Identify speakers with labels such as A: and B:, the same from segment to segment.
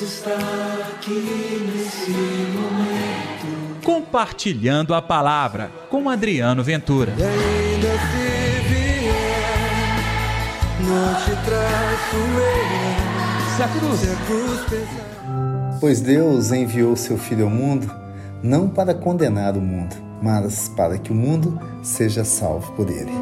A: Deus está aqui nesse momento.
B: Compartilhando a palavra com Adriano Ventura.
A: E ainda se vier, não te traço eu.
B: Se a cruz.
A: Se a cruz pesar.
C: Pois Deus enviou seu Filho ao mundo não para condenar o mundo, mas para que o mundo seja salvo por ele.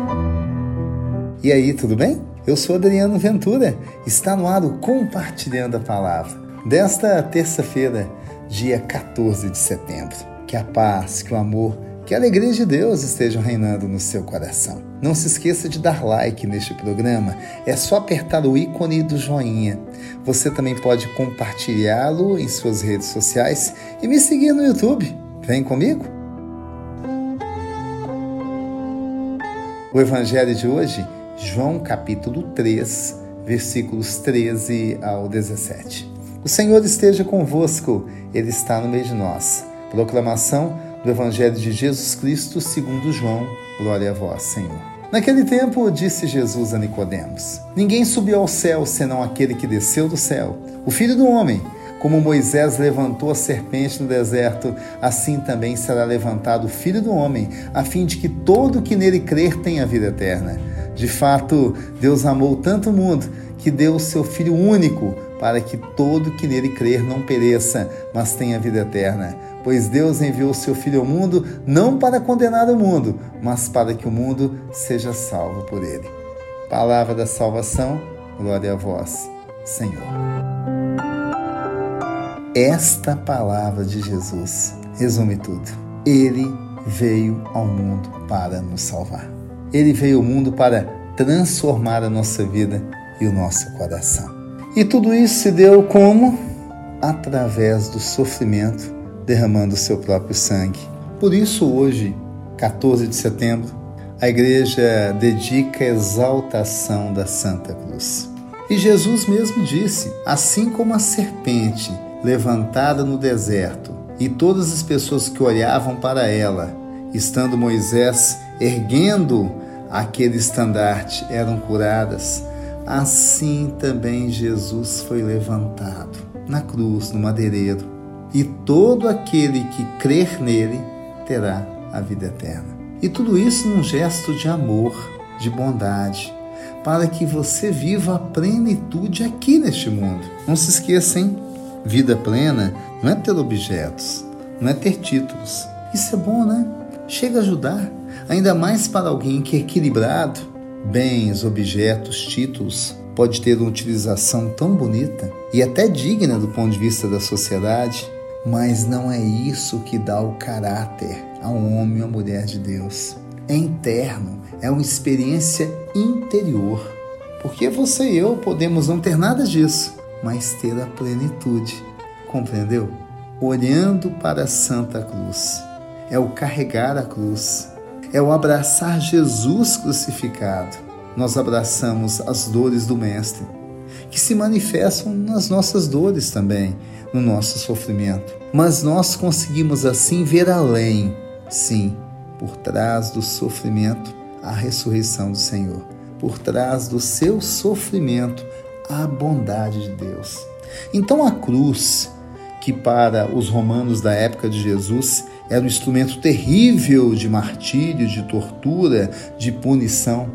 C: E aí, tudo bem? Eu sou Adriano Ventura, está no ar o Compartilhando a Palavra. Desta terça-feira, dia 14 de setembro. Que a paz, que o amor, que a alegria de Deus estejam reinando no seu coração. Não se esqueça de dar like neste programa, é só apertar o ícone do joinha. Você também pode compartilhá-lo em suas redes sociais e me seguir no YouTube. Vem comigo? O evangelho de hoje João capítulo 3, versículos 13 ao 17. O Senhor esteja convosco, Ele está no meio de nós. Proclamação do Evangelho de Jesus Cristo segundo João. Glória a vós, Senhor. Naquele tempo disse Jesus a Nicodemos: Ninguém subiu ao céu senão aquele que desceu do céu, o Filho do homem. Como Moisés levantou a serpente no deserto, assim também será levantado o Filho do homem, a fim de que todo que nele crer tenha vida eterna. De fato, Deus amou tanto o mundo que deu o seu Filho único para que todo que nele crer não pereça, mas tenha vida eterna. Pois Deus enviou seu Filho ao mundo não para condenar o mundo, mas para que o mundo seja salvo por ele. Palavra da salvação, glória a vós, Senhor. Esta palavra de Jesus resume tudo. Ele veio ao mundo para nos salvar. Ele veio ao mundo para transformar a nossa vida e o nosso coração. E tudo isso se deu como? Através do sofrimento, derramando o seu próprio sangue. Por isso, hoje, 14 de setembro, a igreja dedica a exaltação da Santa Cruz. E Jesus mesmo disse: assim como a serpente levantada no deserto e todas as pessoas que olhavam para ela, estando Moisés erguendo aquele estandarte, eram curadas, assim também Jesus foi levantado na cruz, no madeireiro, e todo aquele que crer nele terá a vida eterna. E tudo isso num gesto de amor, de bondade, para que você viva a plenitude aqui neste mundo. Não se esqueça, hein? Vida plena não é ter objetos, não é ter títulos. Isso é bom, né? Chega a ajudar, ainda mais para alguém que é equilibrado. Bens, objetos, títulos pode ter uma utilização tão bonita e até digna do ponto de vista da sociedade, mas não é isso que dá o caráter a um homem ou a mulher de Deus. É interno, é uma experiência interior. Porque você e eu podemos não ter nada disso, mas ter a plenitude. Compreendeu? Olhando para a Santa Cruz é o carregar a cruz, é o abraçar Jesus crucificado. Nós abraçamos as dores do Mestre, que se manifestam nas nossas dores também, no nosso sofrimento. Mas nós conseguimos assim ver além, sim, por trás do sofrimento, a ressurreição do Senhor. Por trás do seu sofrimento, a bondade de Deus. Então a cruz, que para os romanos da época de Jesus era um instrumento terrível de martírio, de tortura, de punição.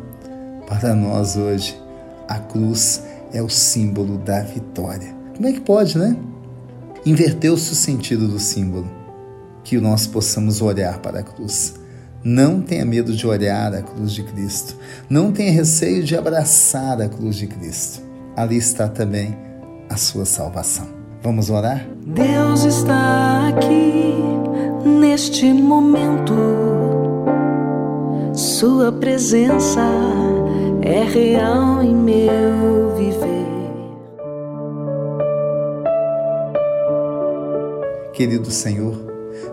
C: Para nós hoje, a cruz é o símbolo da vitória. Como é que pode, né? Inverteu-se o sentido do símbolo. Que nós possamos olhar para a cruz. Não tenha medo de olhar a cruz de Cristo. Não tenha receio de abraçar a cruz de Cristo. Ali está também a sua salvação. Vamos orar?
D: Deus está aqui neste momento. Sua presença é real em meu viver.
C: Querido Senhor,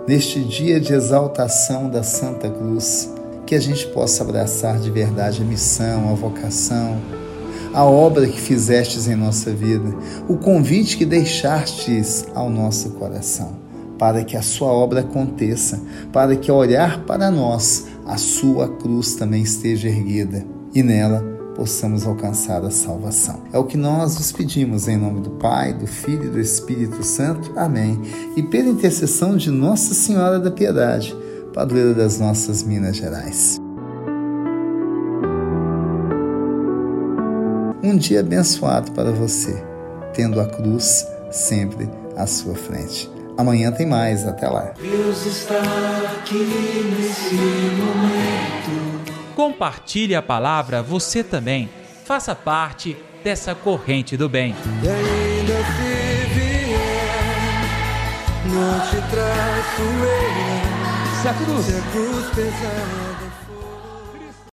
C: neste dia de exaltação da Santa Cruz, que a gente possa abraçar de verdade a missão, a vocação, a obra que fizestes em nossa vida, o convite que deixastes ao nosso coração para que a sua obra aconteça, para que ao olhar para nós, a sua cruz também esteja erguida e nela possamos alcançar a salvação. É o que nós nos pedimos em nome do Pai, do Filho e do Espírito Santo. Amém. E pela intercessão de Nossa Senhora da Piedade, padroeira das nossas Minas Gerais. Um dia abençoado para você, tendo a cruz sempre à sua frente. Amanhã tem mais, até lá.
A: Deus está aqui nesse momento.
B: Compartilhe a palavra você também. Faça parte dessa corrente do bem.
A: E ainda se vier, não te traço eu.
B: Se a cruz
A: Se a cruz pesar.